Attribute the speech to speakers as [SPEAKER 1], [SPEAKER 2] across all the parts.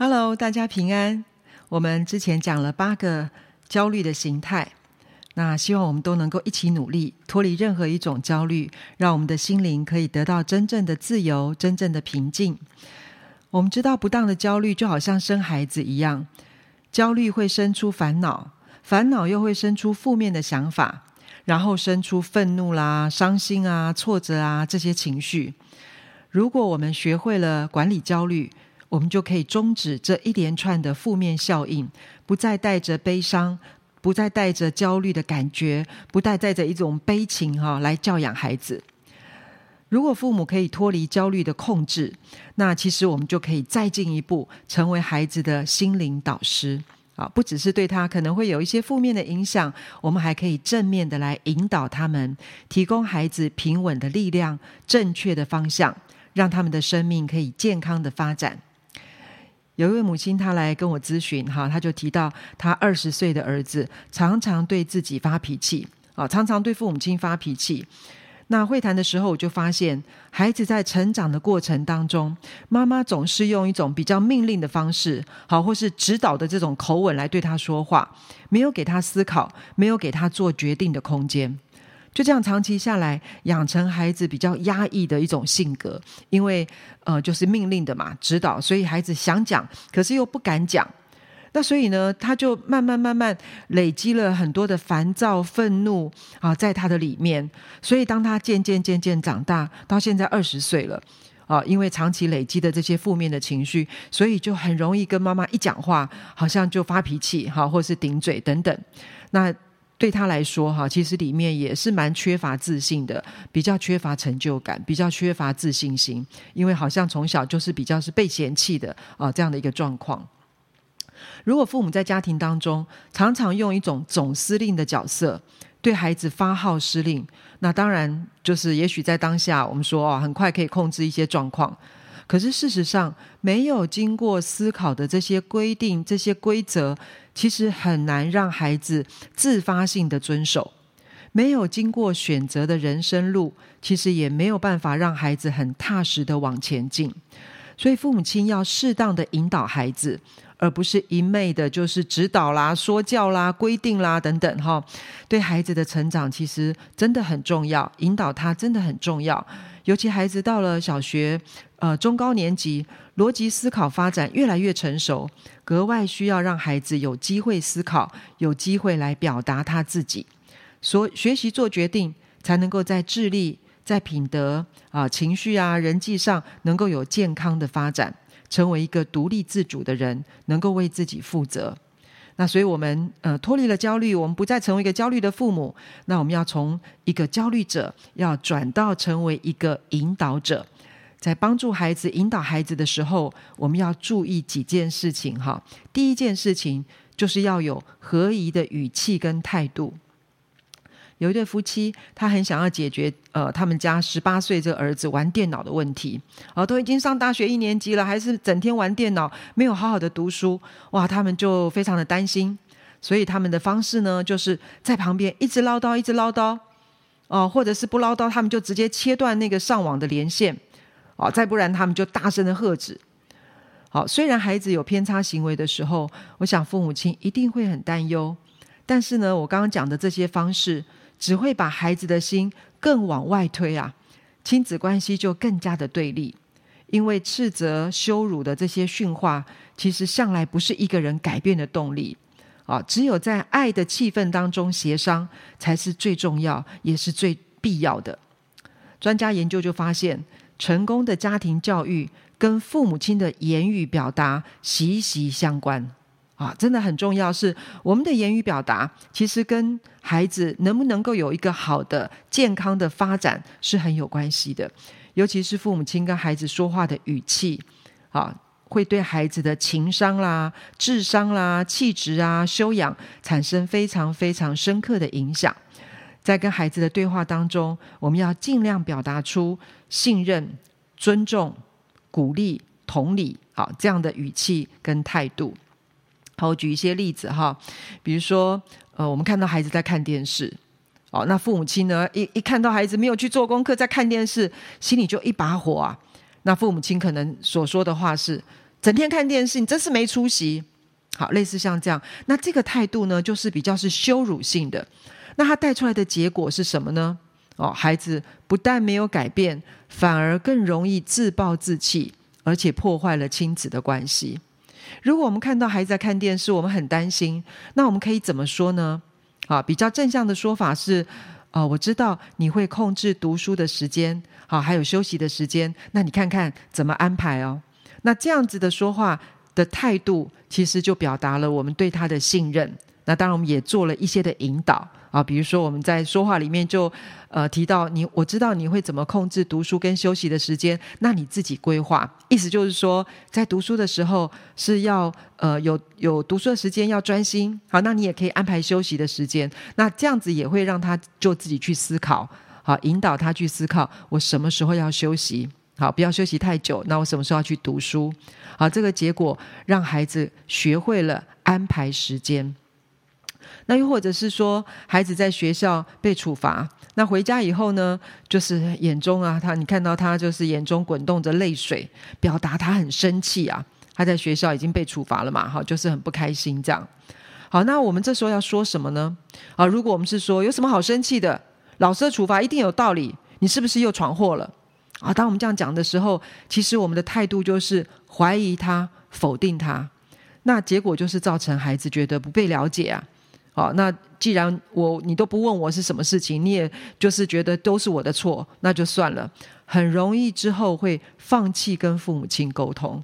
[SPEAKER 1] Hello，大家平安。我们之前讲了八个焦虑的形态，那希望我们都能够一起努力，脱离任何一种焦虑，让我们的心灵可以得到真正的自由、真正的平静。我们知道，不当的焦虑就好像生孩子一样，焦虑会生出烦恼，烦恼又会生出负面的想法，然后生出愤怒啦、伤心啊、挫折啊这些情绪。如果我们学会了管理焦虑，我们就可以终止这一连串的负面效应，不再带着悲伤，不再带着焦虑的感觉，不再带着一种悲情哈来教养孩子。如果父母可以脱离焦虑的控制，那其实我们就可以再进一步，成为孩子的心灵导师啊！不只是对他可能会有一些负面的影响，我们还可以正面的来引导他们，提供孩子平稳的力量、正确的方向，让他们的生命可以健康的发展。有一位母亲，她来跟我咨询，哈，她就提到她二十岁的儿子常常对自己发脾气，啊，常常对父母亲发脾气。那会谈的时候，我就发现孩子在成长的过程当中，妈妈总是用一种比较命令的方式，好，或是指导的这种口吻来对他说话，没有给他思考，没有给他做决定的空间。就这样长期下来，养成孩子比较压抑的一种性格，因为呃，就是命令的嘛，指导，所以孩子想讲，可是又不敢讲。那所以呢，他就慢慢慢慢累积了很多的烦躁、愤怒啊，在他的里面。所以当他渐渐渐渐长大，到现在二十岁了啊，因为长期累积的这些负面的情绪，所以就很容易跟妈妈一讲话，好像就发脾气哈，或是顶嘴等等。那对他来说，哈，其实里面也是蛮缺乏自信的，比较缺乏成就感，比较缺乏自信心，因为好像从小就是比较是被嫌弃的啊，这样的一个状况。如果父母在家庭当中常常用一种总司令的角色对孩子发号施令，那当然就是也许在当下我们说哦，很快可以控制一些状况。可是事实上，没有经过思考的这些规定、这些规则，其实很难让孩子自发性的遵守。没有经过选择的人生路，其实也没有办法让孩子很踏实的往前进。所以，父母亲要适当的引导孩子，而不是一昧的，就是指导啦、说教啦、规定啦等等。哈，对孩子的成长，其实真的很重要，引导他真的很重要。尤其孩子到了小学，呃，中高年级，逻辑思考发展越来越成熟，格外需要让孩子有机会思考，有机会来表达他自己，所学习做决定，才能够在智力、在品德啊、情绪啊、人际上，能够有健康的发展，成为一个独立自主的人，能够为自己负责。那所以，我们呃脱离了焦虑，我们不再成为一个焦虑的父母。那我们要从一个焦虑者，要转到成为一个引导者，在帮助孩子、引导孩子的时候，我们要注意几件事情哈。第一件事情就是要有合宜的语气跟态度。有一对夫妻，他很想要解决呃他们家十八岁这个儿子玩电脑的问题，啊，都已经上大学一年级了，还是整天玩电脑，没有好好的读书，哇，他们就非常的担心，所以他们的方式呢，就是在旁边一直唠叨，一直唠叨，哦、或者是不唠叨，他们就直接切断那个上网的连线，啊、再不然他们就大声的喝止。好，虽然孩子有偏差行为的时候，我想父母亲一定会很担忧，但是呢，我刚刚讲的这些方式。只会把孩子的心更往外推啊，亲子关系就更加的对立。因为斥责、羞辱的这些训话，其实向来不是一个人改变的动力啊。只有在爱的气氛当中协商，才是最重要，也是最必要的。专家研究就发现，成功的家庭教育跟父母亲的言语表达息息相关。啊，真的很重要，是我们的言语表达，其实跟孩子能不能够有一个好的、健康的发展是很有关系的。尤其是父母亲跟孩子说话的语气，啊，会对孩子的情商啦、智商啦、气质啊、修养产生非常非常深刻的影响。在跟孩子的对话当中，我们要尽量表达出信任、尊重、鼓励、同理，啊，这样的语气跟态度。好，我举一些例子哈，比如说，呃，我们看到孩子在看电视，哦，那父母亲呢，一一看到孩子没有去做功课，在看电视，心里就一把火啊。那父母亲可能所说的话是：整天看电视，你真是没出息。好，类似像这样，那这个态度呢，就是比较是羞辱性的。那他带出来的结果是什么呢？哦，孩子不但没有改变，反而更容易自暴自弃，而且破坏了亲子的关系。如果我们看到孩子在看电视，我们很担心，那我们可以怎么说呢？啊，比较正向的说法是，哦，我知道你会控制读书的时间，好，还有休息的时间，那你看看怎么安排哦。那这样子的说话的态度，其实就表达了我们对他的信任。那当然，我们也做了一些的引导啊，比如说我们在说话里面就呃提到你，我知道你会怎么控制读书跟休息的时间，那你自己规划。意思就是说，在读书的时候是要呃有有读书的时间要专心，好，那你也可以安排休息的时间。那这样子也会让他就自己去思考，好，引导他去思考我什么时候要休息，好，不要休息太久。那我什么时候要去读书？好，这个结果让孩子学会了安排时间。那又或者是说，孩子在学校被处罚，那回家以后呢，就是眼中啊，他你看到他就是眼中滚动着泪水，表达他很生气啊。他在学校已经被处罚了嘛，好，就是很不开心这样。好，那我们这时候要说什么呢？啊，如果我们是说有什么好生气的，老师的处罚一定有道理，你是不是又闯祸了？啊，当我们这样讲的时候，其实我们的态度就是怀疑他、否定他，那结果就是造成孩子觉得不被了解啊。好，那既然我你都不问我是什么事情，你也就是觉得都是我的错，那就算了。很容易之后会放弃跟父母亲沟通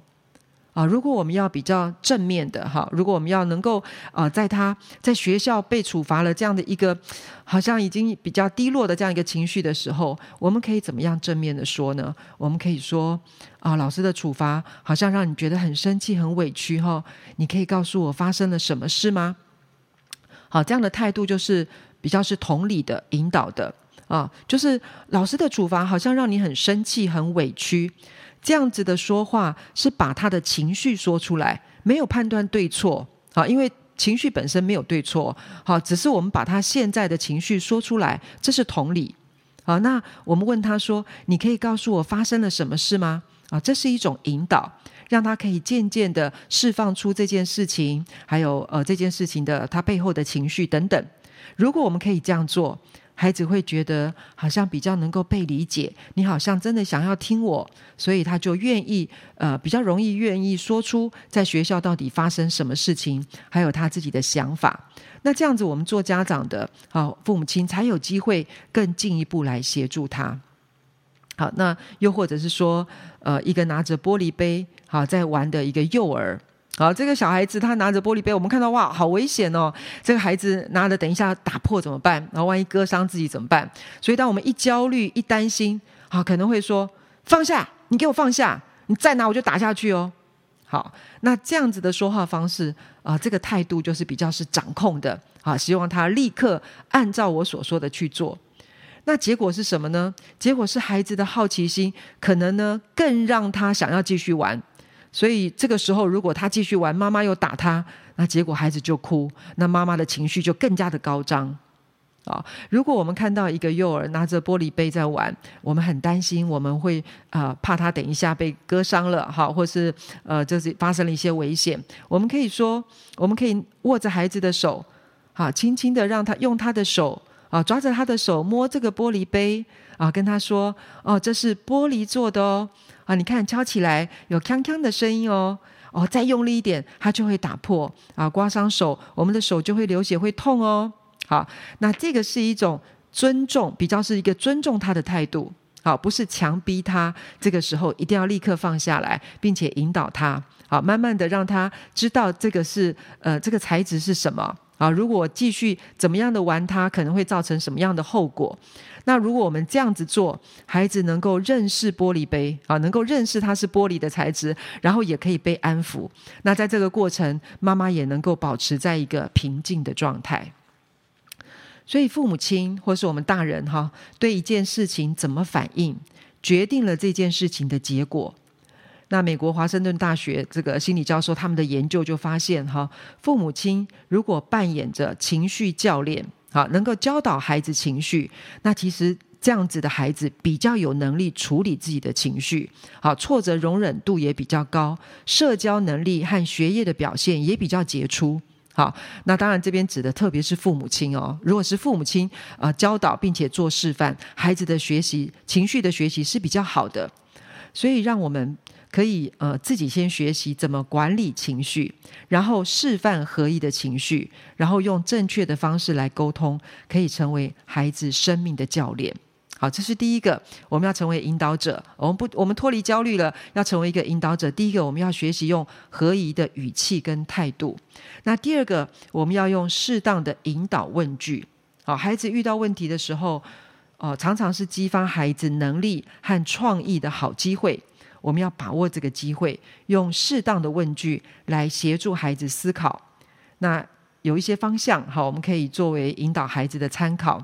[SPEAKER 1] 啊。如果我们要比较正面的哈，如果我们要能够啊，在他在学校被处罚了这样的一个好像已经比较低落的这样一个情绪的时候，我们可以怎么样正面的说呢？我们可以说啊，老师的处罚好像让你觉得很生气、很委屈哈。你可以告诉我发生了什么事吗？好，这样的态度就是比较是同理的引导的啊，就是老师的处罚好像让你很生气、很委屈，这样子的说话是把他的情绪说出来，没有判断对错啊，因为情绪本身没有对错，好，只是我们把他现在的情绪说出来，这是同理。好，那我们问他说：“你可以告诉我发生了什么事吗？”啊，这是一种引导。让他可以渐渐的释放出这件事情，还有呃这件事情的他背后的情绪等等。如果我们可以这样做，孩子会觉得好像比较能够被理解，你好像真的想要听我，所以他就愿意呃比较容易愿意说出在学校到底发生什么事情，还有他自己的想法。那这样子，我们做家长的，好父母亲才有机会更进一步来协助他。好，那又或者是说，呃，一个拿着玻璃杯，好在玩的一个幼儿，好，这个小孩子他拿着玻璃杯，我们看到哇，好危险哦！这个孩子拿着，等一下打破怎么办？然后万一割伤自己怎么办？所以当我们一焦虑、一担心，好，可能会说放下，你给我放下，你再拿我就打下去哦。好，那这样子的说话方式啊，这个态度就是比较是掌控的，啊，希望他立刻按照我所说的去做。那结果是什么呢？结果是孩子的好奇心可能呢更让他想要继续玩，所以这个时候如果他继续玩，妈妈又打他，那结果孩子就哭，那妈妈的情绪就更加的高涨啊！如果我们看到一个幼儿拿着玻璃杯在玩，我们很担心，我们会啊、怕他等一下被割伤了，哈，或是呃就是发生了一些危险，我们可以说，我们可以握着孩子的手，好，轻轻的让他用他的手。啊，抓着他的手摸这个玻璃杯啊，跟他说：“哦，这是玻璃做的哦，啊，你看敲起来有锵锵的声音哦，哦，再用力一点，它就会打破啊，刮伤手，我们的手就会流血，会痛哦。好，那这个是一种尊重，比较是一个尊重他的态度，好，不是强逼他，这个时候一定要立刻放下来，并且引导他，好，慢慢的让他知道这个是呃，这个材质是什么。”啊，如果继续怎么样的玩它，可能会造成什么样的后果？那如果我们这样子做，孩子能够认识玻璃杯啊，能够认识它是玻璃的材质，然后也可以被安抚。那在这个过程，妈妈也能够保持在一个平静的状态。所以，父母亲或是我们大人哈，对一件事情怎么反应，决定了这件事情的结果。那美国华盛顿大学这个心理教授他们的研究就发现，哈，父母亲如果扮演着情绪教练，好，能够教导孩子情绪，那其实这样子的孩子比较有能力处理自己的情绪，好，挫折容忍度也比较高，社交能力和学业的表现也比较杰出。好，那当然这边指的特别是父母亲哦。如果是父母亲呃教导并且做示范，孩子的学习情绪的学习是比较好的。所以让我们可以呃自己先学习怎么管理情绪，然后示范合一的情绪，然后用正确的方式来沟通，可以成为孩子生命的教练。好，这是第一个，我们要成为引导者。我们不，我们脱离焦虑了，要成为一个引导者。第一个，我们要学习用合宜的语气跟态度。那第二个，我们要用适当的引导问句。好，孩子遇到问题的时候，哦、常常是激发孩子能力和创意的好机会。我们要把握这个机会，用适当的问句来协助孩子思考。那有一些方向，好，我们可以作为引导孩子的参考。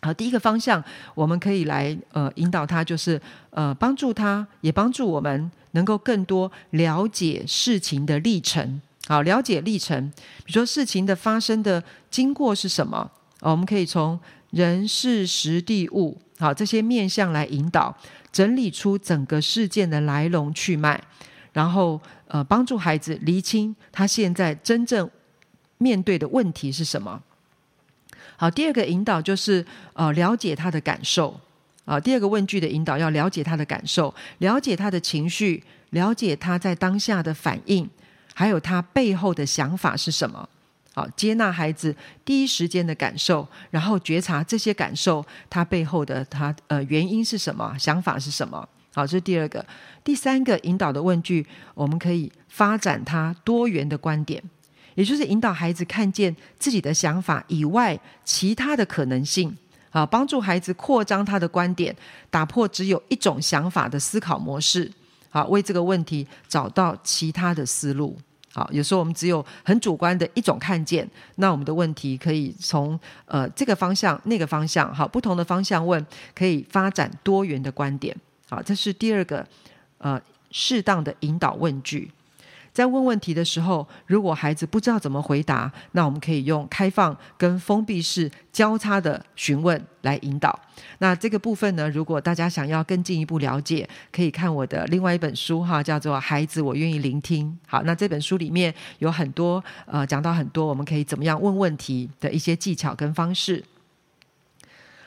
[SPEAKER 1] 好，第一个方向，我们可以来呃引导他，就是呃帮助他，也帮助我们能够更多了解事情的历程。好，了解历程，比如说事情的发生的经过是什么？我们可以从人事时地物，好，这些面向来引导，整理出整个事件的来龙去脉，然后呃帮助孩子厘清他现在真正面对的问题是什么。好，第二个引导就是呃了解他的感受啊。第二个问句的引导要了解他的感受，了解他的情绪，了解他在当下的反应，还有他背后的想法是什么。好，接纳孩子第一时间的感受，然后觉察这些感受他背后的他呃原因是什么，想法是什么。好，这是第二个。第三个引导的问句，我们可以发展他多元的观点。也就是引导孩子看见自己的想法以外其他的可能性，啊，帮助孩子扩张他的观点，打破只有一种想法的思考模式，好，为这个问题找到其他的思路。好，有时候我们只有很主观的一种看见，那我们的问题可以从呃这个方向、那个方向，好，不同的方向问，可以发展多元的观点。好，这是第二个呃适当的引导问句。在问问题的时候，如果孩子不知道怎么回答，那我们可以用开放跟封闭式交叉的询问来引导。那这个部分呢，如果大家想要更进一步了解，可以看我的另外一本书哈，叫做《孩子，我愿意聆听》。好，那这本书里面有很多呃，讲到很多我们可以怎么样问问题的一些技巧跟方式。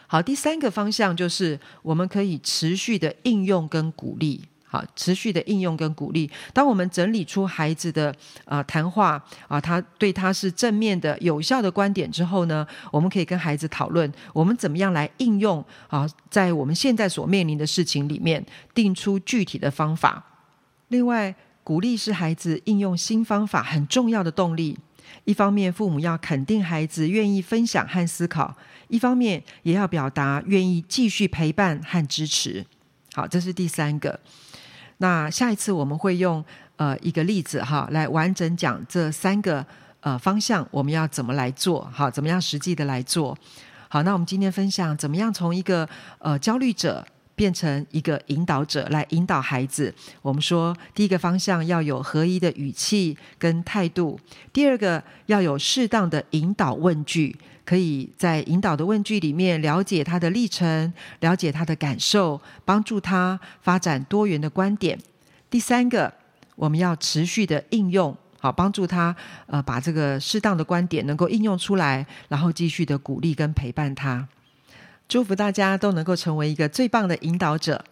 [SPEAKER 1] 好，第三个方向就是我们可以持续的应用跟鼓励。好，持续的应用跟鼓励。当我们整理出孩子的啊、谈话啊，他对他是正面的、有效的观点之后呢，我们可以跟孩子讨论，我们怎么样来应用啊，在我们现在所面临的事情里面，定出具体的方法。另外，鼓励是孩子应用新方法很重要的动力。一方面，父母要肯定孩子愿意分享和思考；一方面，也要表达愿意继续陪伴和支持。好，这是第三个。那下一次我们会用呃一个例子哈来完整讲这三个呃方向我们要怎么来做好，怎么样实际的来做好。那我们今天分享怎么样从一个呃焦虑者变成一个引导者来引导孩子。我们说第一个方向要有合一的语气跟态度，第二个要有适当的引导问句。可以在引导的问句里面了解他的历程，了解他的感受，帮助他发展多元的观点。第三个，我们要持续的应用，好，帮助他呃把这个适当的观点能够应用出来，然后继续的鼓励跟陪伴他。祝福大家都能够成为一个最棒的引导者。